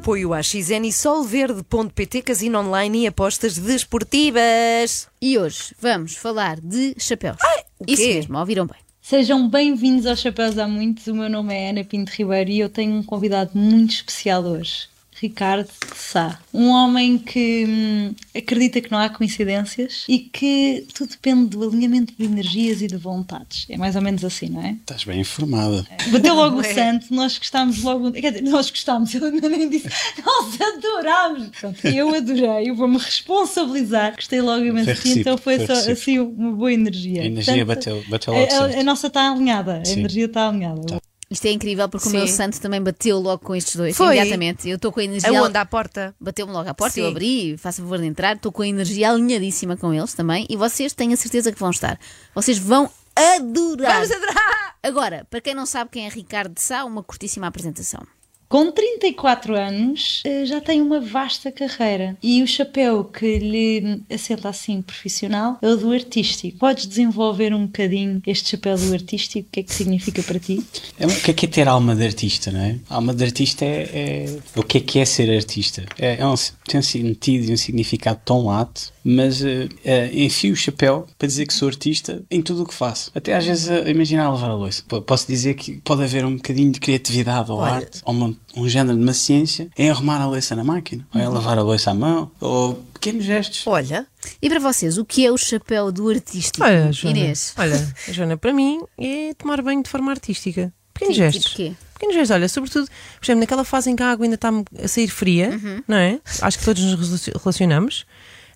apoio à XN e solverde.pt, casino online e apostas desportivas. E hoje vamos falar de chapéus. o Isso mesmo, ouviram bem. Sejam bem-vindos aos Chapéus Há Muitos. O meu nome é Ana Pinto Ribeiro e eu tenho um convidado muito especial hoje. Ricardo de Sá. Um homem que hum, acredita que não há coincidências e que tudo depende do alinhamento de energias e de vontades. É mais ou menos assim, não é? Estás bem informada. Bateu logo o É. santo, nós gostámos logo. Quer dizer, nós gostámos, eu ainda nem disse. Nós adorámos! Pronto, eu adorei, eu vou-me responsabilizar. Gostei logo imenso ti, então foi, só assim uma boa energia. A energia Portanto, bateu, bateu a, logo a- a certo. nossa está alinhada, a Sim. energia está alinhada. Isto é incrível porque o Sim. meu santo também bateu logo com estes dois. Foi. Imediatamente. Eu estou com a energia. Aonde? À porta? Bateu-me logo à porta, Sim. eu abri, faço favor de entrar, estou com a energia alinhadíssima com eles também e vocês tenho a certeza que vão estar. Vocês vão adorar. Vamos adorar! Agora, para quem não sabe quem é Ricardo de Sá, uma curtíssima apresentação. Com 34 anos, eh, já tem uma vasta carreira e o chapéu que lhe assenta assim profissional é o do artístico. Podes desenvolver um bocadinho este chapéu do artístico? O que é que significa para ti? É, o que é que é ter alma de artista, não é? Alma de artista é, é- O que é que é ser artista? É, é um, tem um sentido e um significado tão lato, mas eh, eh, enfio o chapéu para dizer que sou artista em tudo o que faço. Até às vezes imaginar a lavar a louça. P- Posso dizer que pode haver um bocadinho de criatividade ou Olha. arte, ou uma- um género de uma ciência em arrumar a louça na máquina, ou em lavar a louça à mão, ou pequenos gestos. Olha, E para vocês, o que é o chapéu do artístico? Olha, Joana, Inês. olha, Joana, para mim é tomar banho de forma artística. Pequenos Tipo- gestos. tipo quê? Pequenos gestos, olha, sobretudo, por exemplo, naquela fase em que a água ainda está a sair fria, Uhum. não é? Acho que todos nos relaci- relacionamos.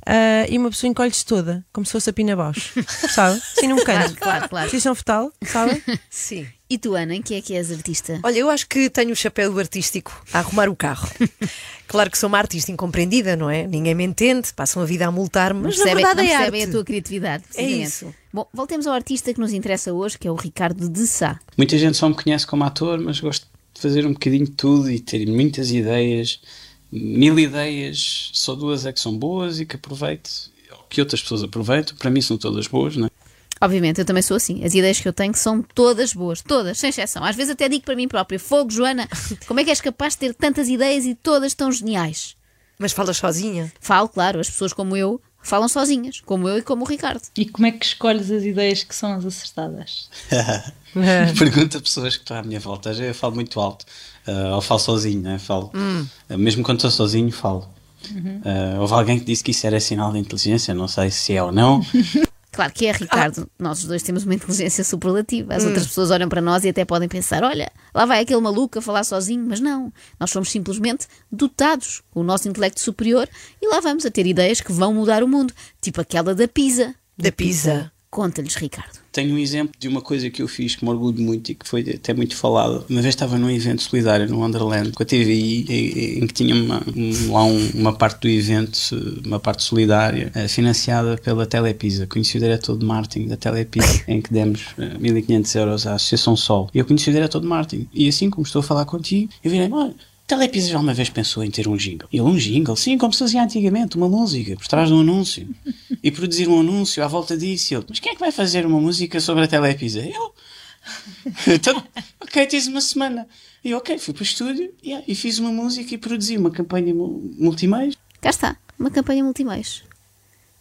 ah, e uma pessoa encolhe-se toda, como se fosse a pina baixo, sabe? Assim num canto. Claro, claro. Posição fetal, sabe? sim. E tu, Ana, em que é que és artista? Olha, eu acho que tenho o chapéu artístico a arrumar o carro. claro que sou uma artista incompreendida, não é? Ninguém me entende, passam a vida a multar-me, mas na percebem, verdade não é percebem arte. a tua criatividade. precisamente. isso. Bom, voltemos ao artista que nos interessa hoje, que é o Ricardo de Sá. Muita gente só me conhece como ator, mas gosto de fazer um bocadinho de tudo e ter muitas ideias, mil ideias, só duas é que são boas e que aproveito, ou que outras pessoas aproveitam. Para mim são todas boas, não é? Obviamente, eu também sou assim. As ideias que eu tenho são todas boas, todas, sem exceção. Às vezes até digo para mim própria: Fogo, Joana, como é que és capaz de ter tantas ideias e todas tão geniais? Mas falas sozinha. Falo, claro, as pessoas como eu falam sozinhas, como eu e como o Ricardo. E como é que escolhes as ideias que são as acertadas? Pergunta a pessoas que estão à minha volta. Às vezes Eu falo muito alto, ah, ou falo sozinho, né? falo. Ah, mesmo quando estou sozinho, falo. Ah, houve alguém que disse que isso era sinal de inteligência, não sei se é ou não. Claro que é, Ricardo. Nós os dois temos uma inteligência superlativa. As outras pessoas olham para nós e até podem pensar: olha, lá vai aquele maluco a falar sozinho, mas não. Nós somos simplesmente dotados com o nosso intelecto superior e lá vamos a ter ideias que vão mudar o mundo, tipo aquela da Pisa. Da Pisa. Conta-lhes, Ricardo. Tenho um exemplo de uma coisa que eu fiz que me orgulho muito e que foi até muito falado. Uma vez estava num evento solidário no Wonderland com a TVI, em, que tinha uma, um- lá um- uma parte do evento, uma parte solidária, eh, financiada pela Telepisa. Conheci o diretor de marketing da Telepisa, em que demos eh, 1500 euros à Associação Sol. E eu conheci o diretor de marketing. E assim como estou a falar contigo, eu virei, olha, Telepisa já uma vez pensou em ter um jingle. Ele, um jingle? Sim, como se fazia antigamente, uma música, por trás de um anúncio. E produzir um anúncio à volta disso. Ele, mas quem é que vai fazer uma música sobre a Telepisa? Eu. então, ok, tens uma semana. E eu, ok, fui para o estúdio yeah, e fiz uma música e produzi uma campanha mu- multimeios. Cá está, uma campanha multimeios.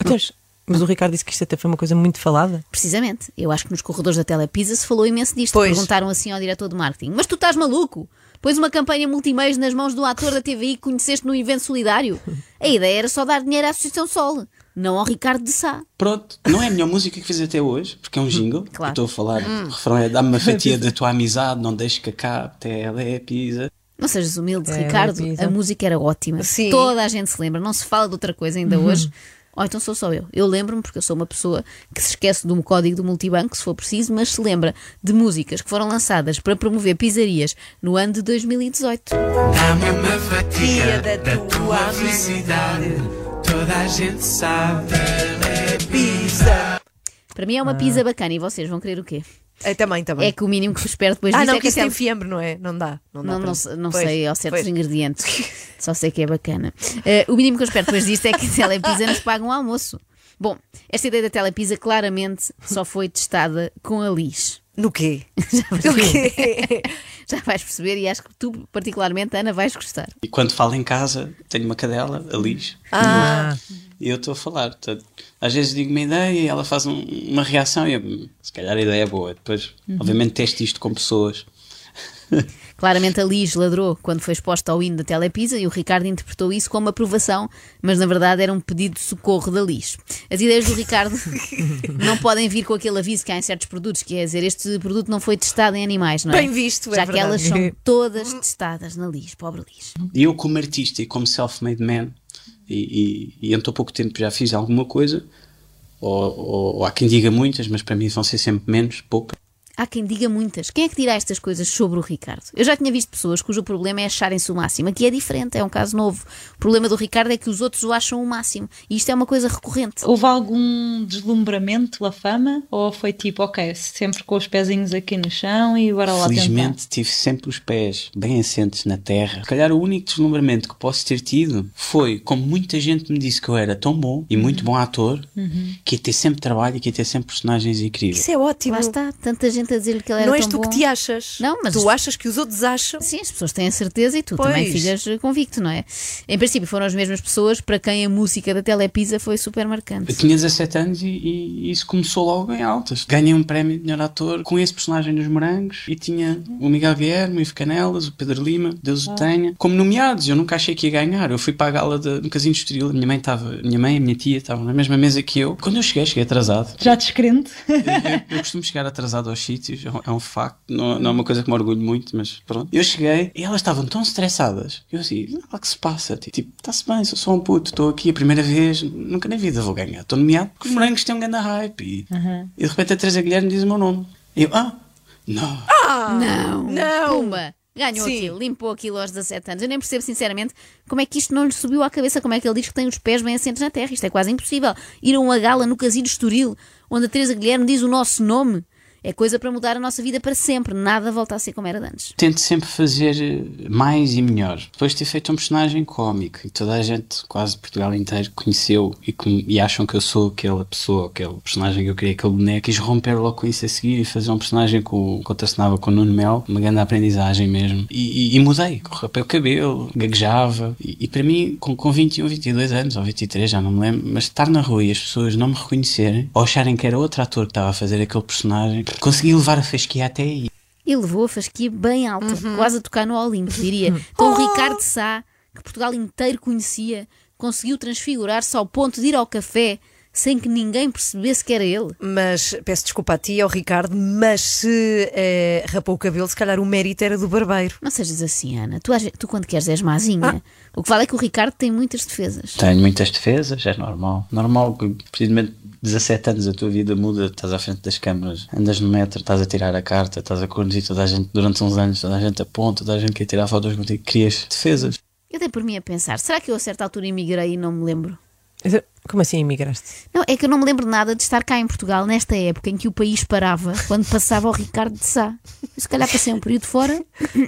Mas, mas o Ricardo disse que isto até foi uma coisa muito falada. Precisamente. Eu acho que nos corredores da Telepisa se falou imenso disto. Pois. Perguntaram assim ao diretor de marketing: Mas tu estás maluco? Pões uma campanha multimeios nas mãos do ator da TVI que conheceste no evento solidário? A ideia era só dar dinheiro à Associação Sol, não ao Ricardo de Sá. Pronto, não é a melhor música que fiz até hoje, porque é um jingle. Claro. Eu Estou a falar, o refrão é dá-me uma fatia da tua amizade, não deixes que acabe, Telepisa. Não sejas humilde, É, Ricardo. Pisa. A música era ótima. Sim. Toda a gente se lembra. Não se fala de outra coisa ainda hoje. Ou então sou só eu. Eu lembro-me, porque eu sou uma pessoa que se esquece de um código do multibanco, se for preciso, mas se lembra de músicas que foram lançadas para promover pizzarias no ano de 2018. Dá-me uma fatia da da tua felicidade. Toda a gente sabe, é pizza. Para mim é uma pizza bacana e vocês vão querer o quê? É, também, também. É que o mínimo que eu espero depois ah, não, é que isso tem fiambre, não é? Não dá. Não, dá Não, não, se- não Pois, sei ao certos ingredientes. Só sei que é bacana. Eh, o mínimo que eu espero depois disto é que a Telepisa nos pague um almoço. Bom, esta ideia da telepisa claramente só foi testada com a Liz. No quê? Já vais, No perceber. quê? Já vais perceber e acho que tu, particularmente, Ana, vais gostar. E quando falo em casa, tenho uma cadela, a Liz, Ah, e eu estou a falar. Portanto, às vezes digo uma ideia e ela faz um- uma reação e eu, "Hum, se calhar a ideia é boa. Depois, obviamente, testo isto com pessoas. Claramente a Liz ladrou quando foi exposta ao hino da Telepisa e o Ricardo interpretou isso como aprovação, mas na verdade era um pedido de socorro da Liz. As ideias do Ricardo não podem vir com aquele aviso que há em certos produtos, que é dizer este produto não foi testado em animais, não é? Bem visto, é Já que verdade. elas são todas testadas na Liz, pobre Liz. E eu, como artista e como self-made man, e, e, e em tão pouco tempo já fiz alguma coisa, ou, ou, ou há quem diga muitas, mas para mim vão ser sempre menos, poucas. Há quem diga muitas. Quem é que dirá estas coisas sobre o Ricardo? Eu já tinha visto pessoas cujo problema é acharem-se o máximo. Aqui é diferente, é um caso novo. O problema do Ricardo é que os outros o acham o máximo. E isto é uma coisa recorrente. Houve algum deslumbramento pela fama? Ou foi tipo, ok, sempre com os pezinhos aqui no chão e bora lá Felizmente tive sempre os pés bem assentes na terra. Se calhar o único deslumbramento que posso ter tido foi, como muita gente me disse que eu era tão bom e muito bom ator, que ia ter sempre trabalho e que ia ter sempre personagens incríveis. isso é ótimo. Lá está, tanta gente a dizer-lhe que ele era Não és tu bom. que te achas. Não, mas tu achas que os outros acham. Sim, as pessoas têm a certeza e tu Pois. também ficas eh, convicto, não é? Em princípio, foram as mesmas pessoas para quem a música da Telepisa foi super Eu marcante. tinha 17 anos e, e isso começou logo em altas. Ganhei um prémio de melhor ator com esse personagem dos Morangos e tinha o Miguel Guilherme, o Ivo Canelas, o Pedro Lima, Deus o tenha, como nomeados. Eu nunca achei que ia ganhar. Eu fui para a gala de, no Casino Estoril. Minha mãe estava, a minha mãe e a minha tia estavam na mesma mesa que eu. Quando eu cheguei, cheguei atrasado. Já descrente? Eu, eu- eu costumo chegar atrasado aos sítios, é um, é um facto, não, não é uma coisa que me orgulho muito, mas pronto. Eu cheguei e elas estavam tão estressadas. Eu assim, o que se passa? Tipo, está-se bem, sou só um puto, estou aqui a primeira vez, nunca na vida vou ganhar. Estou nomeado porque os morangos têm um grande hype. E, e de repente a Teresa Guilherme diz o meu nome. E eu, ah, não. Não! não. Pumba! Ganhou Sim. aquilo, limpou aquilo aos 17 anos. Eu nem percebo, sinceramente, como é que isto não lhe subiu à cabeça. Como é que ele diz que tem os pés bem assentes na terra? Isto é quase impossível. Ir a uma gala no Casino Estoril, onde a Teresa Guilherme diz o nosso nome, é coisa para mudar a nossa vida para sempre. Nada volta a ser como era antes. Tento sempre fazer eh, mais e melhor. Depois de ter feito um personagem cómico e toda a gente, quase Portugal inteiro, conheceu e, e acham que eu sou aquela pessoa, aquele personagem que eu criei, aquele boneco, quis romper logo com isso a seguir e fazer um personagem com, que contracenava com o Nuno Mel, uma grande aprendizagem mesmo. E, e, e mudei, rapei o cabelo, gaguejava. E, e para mim, com, com 21, 22 anos, ou 23, já não me lembro, mas estar na rua e as pessoas não me reconhecerem, ou acharem que era outro ator que estava a fazer aquele personagem, consegui levar a fasquia até aí. E levou a fasquia bem alta, quase a tocar no Olimpo, diria. Então o Ricardo Sá, que Portugal inteiro conhecia, conseguiu transfigurar-se ao ponto de ir ao café sem que ninguém percebesse que era ele. Mas peço desculpa a ti e ao Ricardo, mas se eh, rapou o cabelo, se calhar o mérito era do barbeiro. Não sejas assim, Ana. Tu, às ve- tu quando queres és mazinha. O que vale é que o Ricardo tem muitas defesas. Tenho muitas defesas, é normal. Normal que, precisamente, 17 anos a tua vida muda, estás à frente das câmaras, andas no metro, estás a tirar a carta, estás a conduzir toda a gente durante uns anos, toda a gente aponta, toda a gente quer tirar fotos contigo, crias defesas. Eu dei por mim a pensar, será que eu a certa altura emigrei e não me lembro? Como assim imigraste? Não, é que eu não me lembro nada de estar cá em Portugal nesta época em que o país parava quando passava o Ricardo de Sá. Eu, se calhar passei um período fora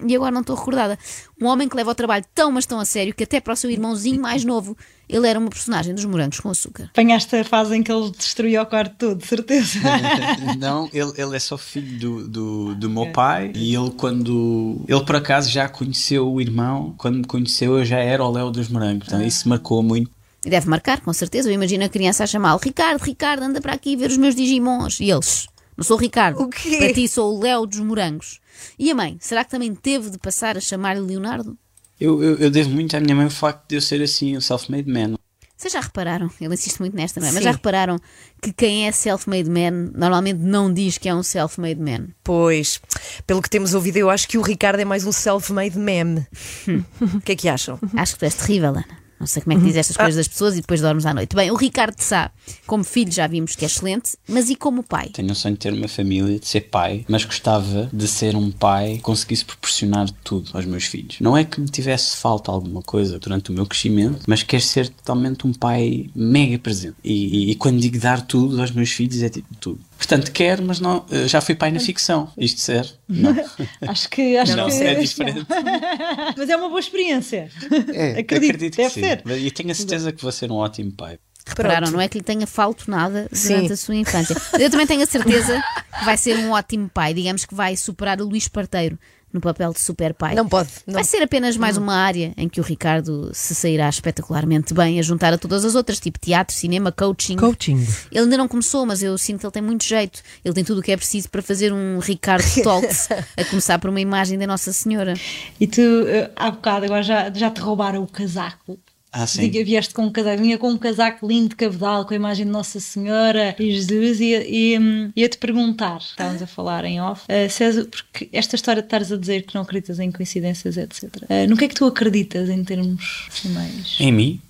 e agora não estou recordada. Um homem que leva o trabalho tão, mas tão a sério que até para o seu irmãozinho mais novo ele era uma personagem dos morangos com açúcar. Apanhaste a fase em que ele destruiu o quarto todo, de certeza. Não, ele, ele é só filho do, do, do meu pai e ele quando... Ele por acaso já conheceu o irmão, quando me conheceu eu já era o Léo dos Morangos, então isso marcou muito. E deve marcar, com certeza. Eu imagino a criança a chamá-lo Ricardo, Ricardo, anda para aqui ver os meus Digimons. E eles, não sou o Ricardo. O quê? Para ti sou o Léo dos morangos. E a mãe, será que também teve de passar a chamar-lhe Leonardo? Eu, eu, eu devo muito à minha mãe o facto de eu ser assim, um self-made man. Vocês já repararam, ele insiste muito nesta, não é? Mas já repararam que quem é self-made man normalmente não diz que é um self-made man. Pois, pelo que temos ouvido, eu acho que o Ricardo é mais um self-made meme. O que é que acham? Acho que tu és terrível, Ana. Não sei como é que diz estas coisas das pessoas e depois dormes à noite. Bem, o Ricardo de Sá, como filho, já vimos que é excelente, mas e como pai? Tenho o sonho de ter uma família, de ser pai, mas gostava de ser um pai que conseguisse proporcionar tudo aos meus filhos. Não é que me tivesse falta alguma coisa durante o meu crescimento, mas quero ser totalmente um pai mega presente. E, e- e quando digo dar tudo aos meus filhos, é tipo tudo. Portanto, quero, mas não. eh, Já fui pai na ficção. Isto serve? Não. Acho que. Acho não, que é diferente. Mas é uma boa experiência. É, Acredito, acredito deve que sim. ser. E tenho a certeza que vou ser um ótimo pai. Repararam, Pronto. não é que lhe tenha falto nada Sim. durante a sua infância. Eu também tenho a certeza que vai ser um ótimo pai. Digamos que vai superar o Luís Parteiro no papel de super pai. Não pode. Não. Vai ser apenas mais uma área em que o Ricardo se sairá espetacularmente bem a juntar a todas as outras, tipo teatro, cinema, coaching. Coaching. Ele ainda não começou, mas eu sinto que ele tem muito jeito. Ele tem tudo o que é preciso para fazer um Ricardo Talks, a começar por uma imagem da Nossa Senhora. E tu, eh, há bocado, agora já, já te roubaram o casaco. Ah, sim. Diga, vieste com um casaco, vinha com um casaco lindo de cabedal, com a imagem de Nossa Senhora e Jesus, e, e hum, ia-te perguntar, estávamos a falar em off, se és- porque esta história de estares a dizer que não acreditas em coincidências, etc. Eh, no que é que tu acreditas em termos assim, mais. Em mim,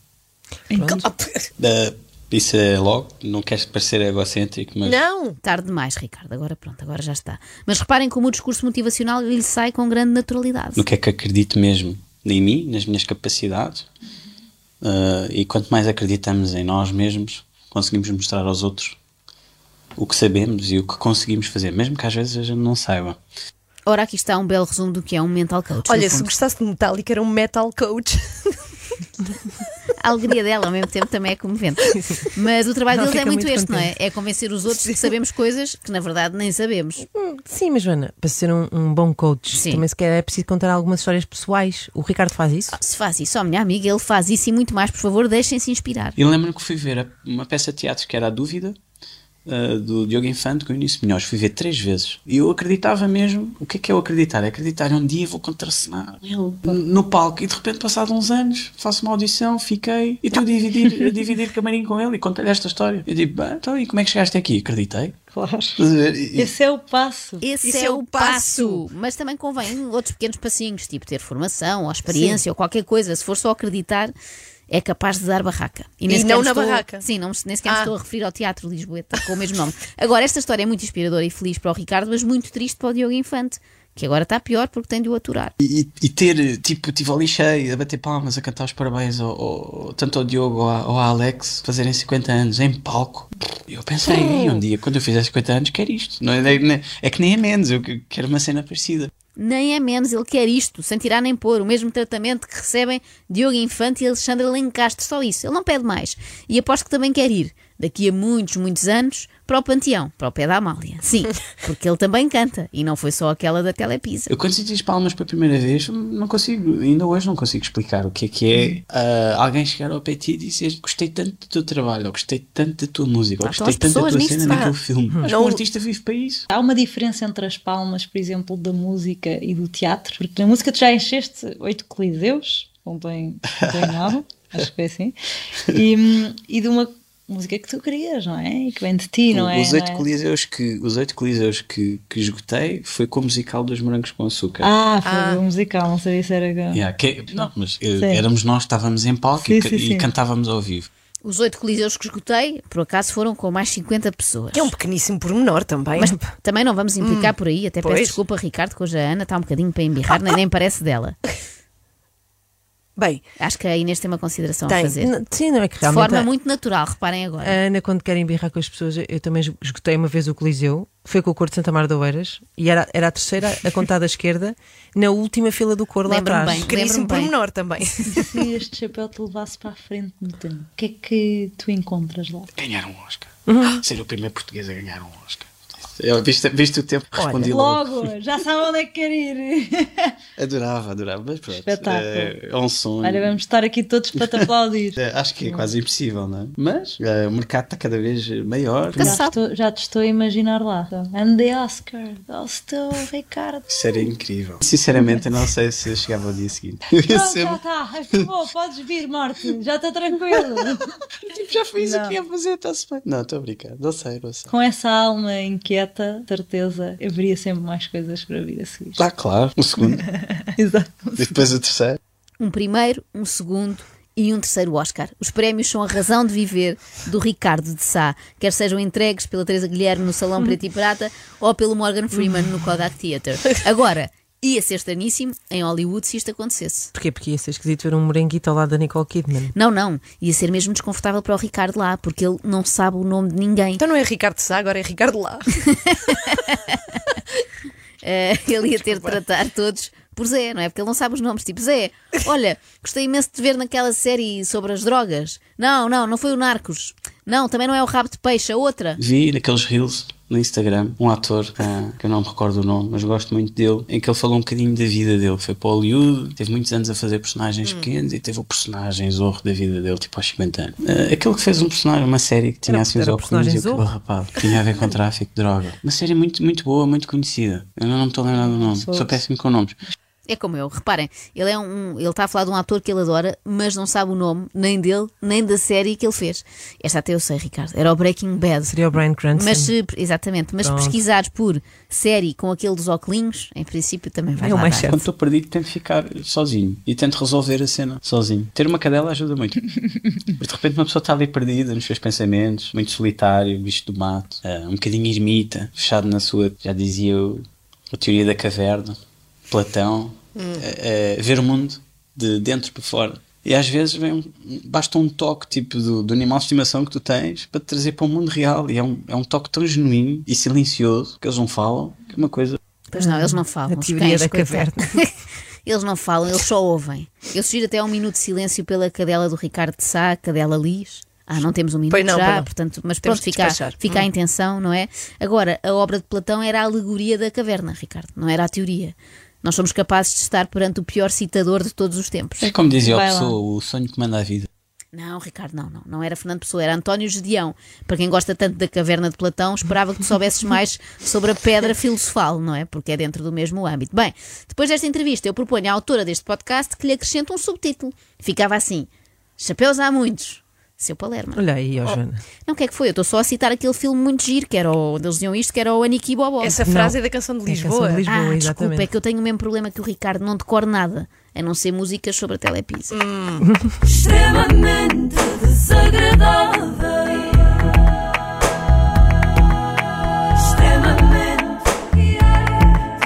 Em eh, isso é logo, não queres parecer egocêntrico, mas Não. Tarde demais, Ricardo. Agora pronto, agora já está. Mas reparem como o discurso motivacional lhe sai com grande naturalidade. no que é que acredito mesmo em mim, nas minhas capacidades. Eh, e quanto mais acreditamos em nós mesmos, conseguimos mostrar aos outros o que sabemos e o que conseguimos fazer, mesmo que às vezes a gente não saiba. Ora, aqui está um belo resumo do que é um mental coach. Olha, se gostasse de Metallica, era um metal coach. A alegria dela ao mesmo tempo também é comovente. Mas o trabalho Ela deles é muito, muito este, não é? contente. É convencer os outros de que sabemos coisas que na verdade nem sabemos. Sim, mas Joana, para ser um, um bom coach, Sim. também se quer é preciso contar algumas histórias pessoais. O Ricardo faz isso? Se faz isso, ó, minha amiga, ele faz isso e muito mais, por favor, deixem-se inspirar. E lembro-me que fui ver a- uma peça de teatro que era A Dúvida, uh, do Diogo Infante, com o Início Melhores. Fui ver três vezes. E eu acreditava mesmo. O que é que é eu acreditar? É acreditar um dia vou contracenar no palco. E de repente, passado uns anos, faço uma audição, fiquei. E estou a dividir, a dividir camarim com ele e contei-lhe esta história. Eu digo, "Bem, então e como é que chegaste aqui? Acreditei. Claro. Esse é o passo. Esse Isso é, é o passo. passo. Mas também convém outros pequenos passinhos, tipo ter formação ou experiência ou qualquer coisa. Se for só acreditar, é capaz de dar barraca. nem E sequer não me na estou- barraca. Sim, não, me- nem sequer me Ah. estou a referir ao Teatro Lisboeta com o mesmo nome. Agora, esta história é muito inspiradora e feliz para o Ricardo, mas muito triste para o Diogo Infante, que agora está pior porque tem de o aturar. E, e ter, tipo, tive ali cheio, a bater palmas, a cantar os parabéns ao, ao- tanto ao Diogo ou ao Alex fazerem 50 anos em palco. Eu pensei, "Ei, um dia, quando eu fizer 50 anos, quero isto. Não é, é- é que nem é menos, eu que- quero uma cena parecida. Nem é menos, ele quer isto, sem tirar nem pôr, o mesmo tratamento que recebem Diogo Infante e Alexandre Lencastre, só isso, ele não pede mais. E aposto que também quer ir, daqui a muitos, muitos anos, para o Panteão, para o pé da Amália. Sim, porque ele também canta, e não foi só aquela da Telepisa. Eu quando senti as palmas pela primeira vez, não consigo, ainda hoje não consigo explicar o que é que é ah, alguém chegar ao pé de ti e dizer gostei tanto do teu trabalho, ou gostei tanto da tua música, ou Ah, então gostei as tanto da tua cena naquele filme. Acho que Não- um artista vive para isso. Há uma diferença entre as palmas, por exemplo, da música e do teatro, porque na música tu já encheste oito coliseus, não tem, não tem nada, acho que foi assim, e, hum, e de uma música que tu querias, não é? E que vem de ti, não é? os Não oito é? coliseus que os oito coliseus que, que esgotei foi com o musical dos morangos com açúcar. Ah, foi Ah. um musical, não sabia se era. Yeah, que- não, mas eh, Sim. éramos nós, estávamos em palco Sim, e, sim, e sim. cantávamos ao vivo. Os oito coliseus que esgotei, por acaso, foram com mais 50 pessoas. É um pequeníssimo pormenor também. Mas também não vamos implicar por aí, até peço pois. desculpa, Ricardo, que hoje a Ana está um bocadinho para embirrar, nem, nem parece dela. Bem, Acho que a Inês tem uma consideração a Tem. fazer. N- Sim, não é que De realmente. forma a- muito natural, reparem agora. A Ana, quando quer embirrar com as pessoas, eu também esgotei uma vez o Coliseu, foi com o cor de Santa Mar de Oeiras, e era, era a terceira, a contar da esquerda, na última fila do cor lá atrás. bem. bem. pormenor também. Se este chapéu te levasse para a frente no tempo, o que é que tu encontras lá? Ganhar um Oscar. Uhum. Ser o primeiro português a ganhar um Oscar. Eu, viste, viste o tempo que Olha, respondi logo. Logo, já sabe onde é que quer ir. Adorava, adorava. Mas pronto, Espetáculo. é, é um sonho. Olha, vamos estar aqui todos para te aplaudir. É, acho que é quase impossível, não é? Mas é, o mercado está cada vez maior. Já, estou, já te estou a imaginar lá. And the Oscar to Ricardo. Isso era incrível. Sinceramente, eu não sei se eu chegava ao dia seguinte. Pronto, já está, acabou, podes vir, Martin, já está tranquilo. Tipo, já fiz Não. o que ia fazer, está-se bem. Não, estou a brincar. Não sei, não sei. Com essa alma inquieta, certeza, haveria sempre mais coisas para vir a seguir. Ah, claro. Um segundo. Exato. e depois o terceiro. Um primeiro, um segundo e um terceiro Oscar. Os prémios são a razão de viver do Ricardo de Sá, quer sejam entregues pela Teresa Guilherme no Salão Preto e Prata ou pelo Morgan Freeman no Kodak Theatre. Agora, ia ser estaníssimo em Hollywood se isto acontecesse. Porquê? Porque ia ser esquisito ver um moranguito ao lado da Nicole Kidman. Não, não, ia ser mesmo desconfortável para o Ricardo lá, porque ele não sabe o nome de ninguém. Então não é Ricardo Sá, agora é Ricardo Lá. Eh, ele ia ter de tratar todos por Zé, não é? Porque ele não sabe os nomes. Tipo, Zé, olha, gostei imenso de te ver naquela série sobre as drogas. Não, não, não foi o Narcos. Não, também não é o Rabo de Peixe, a outra. Vi naqueles reels no Instagram um ator ah, que eu não me recordo o nome, mas gosto muito dele, em que ele falou um bocadinho da vida dele. Foi para Hollywood, teve muitos anos a fazer personagens pequenos e teve o personagem zorro da vida dele, tipo aos 50 anos. Ah, aquele que fez um personagem, uma série que tinha Era- assim os óculos e o cabelo rapado, que tinha a ver com tráfico de droga. Uma série muito, muito boa, muito conhecida. Eu não me estou a lembrar do nome, sou péssimo com nomes. É como eu, reparem, ele é um, ele está a falar de um ator que ele adora, mas não sabe o nome nem dele, nem da série que ele fez. Esta até eu sei, Ricardo, era o Breaking Bad. Seria o Brian Cranston. Mas se, exatamente, mas Pronto. pesquisares por série com aquele dos óculos, em princípio também vai É o lá mais certo. Quando estou perdido, tento ficar sozinho e tento resolver a cena sozinho. Ter uma cadela ajuda muito. Porque de repente uma pessoa está ali perdida nos seus pensamentos, muito solitário, bicho do mato, ah, um bocadinho ermita, fechado na sua, já dizia o, a teoria da caverna, Platão, ah, ah, ver o mundo de dentro para fora. E às vezes vem basta um toque tipo do, do animal de estimação que tu tens para te trazer para o mundo real. E é um, é um toque tão genuíno e silencioso que eles não falam, que é uma coisa Pois não, eles não falam. A teoria cães, da caverna. eles não falam, eles só ouvem. Eu sugiro até um minuto de silêncio pela cadela do Ricardo de Sá, cadela Lis. Ah, não temos um minuto não, já, pois não. portanto, mas Temos pronto, fica, fica a Hum. intenção, não é? Agora, a obra de Platão era a alegoria da caverna, Ricardo, não era a teoria. Nós somos capazes de estar perante o pior citador de todos os tempos. É como dizia a lá. pessoa, o sonho que manda a vida. Não, Ricardo, não, não. Não era Fernando Pessoa, era António Gedeão. Para quem gosta tanto da caverna de Platão, esperava que tu soubesses mais sobre a pedra filosofal, não é? Porque é dentro do mesmo âmbito. Bem, depois desta entrevista, eu proponho à autora deste podcast que lhe acrescente um subtítulo. Ficava assim: Chapéus há muitos. Seu Palermo. Olha aí, ó Joana. Não, o que é que foi? Eu estou só a citar aquele filme muito giro, que era o. Eles diziam isto, que era o Aniki Bobó. Essa frase é da canção de É a canção Lisboa. de Lisboa. Ah, desculpa, é que eu tenho o mesmo problema que o Ricardo, não decoro nada, a não ser músicas sobre a Telepisa. extremamente desagradável. Extremamente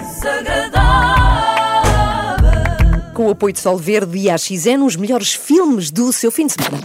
desagradável. Com o apoio de Sol Verde e AXN, os melhores filmes do seu fim de semana.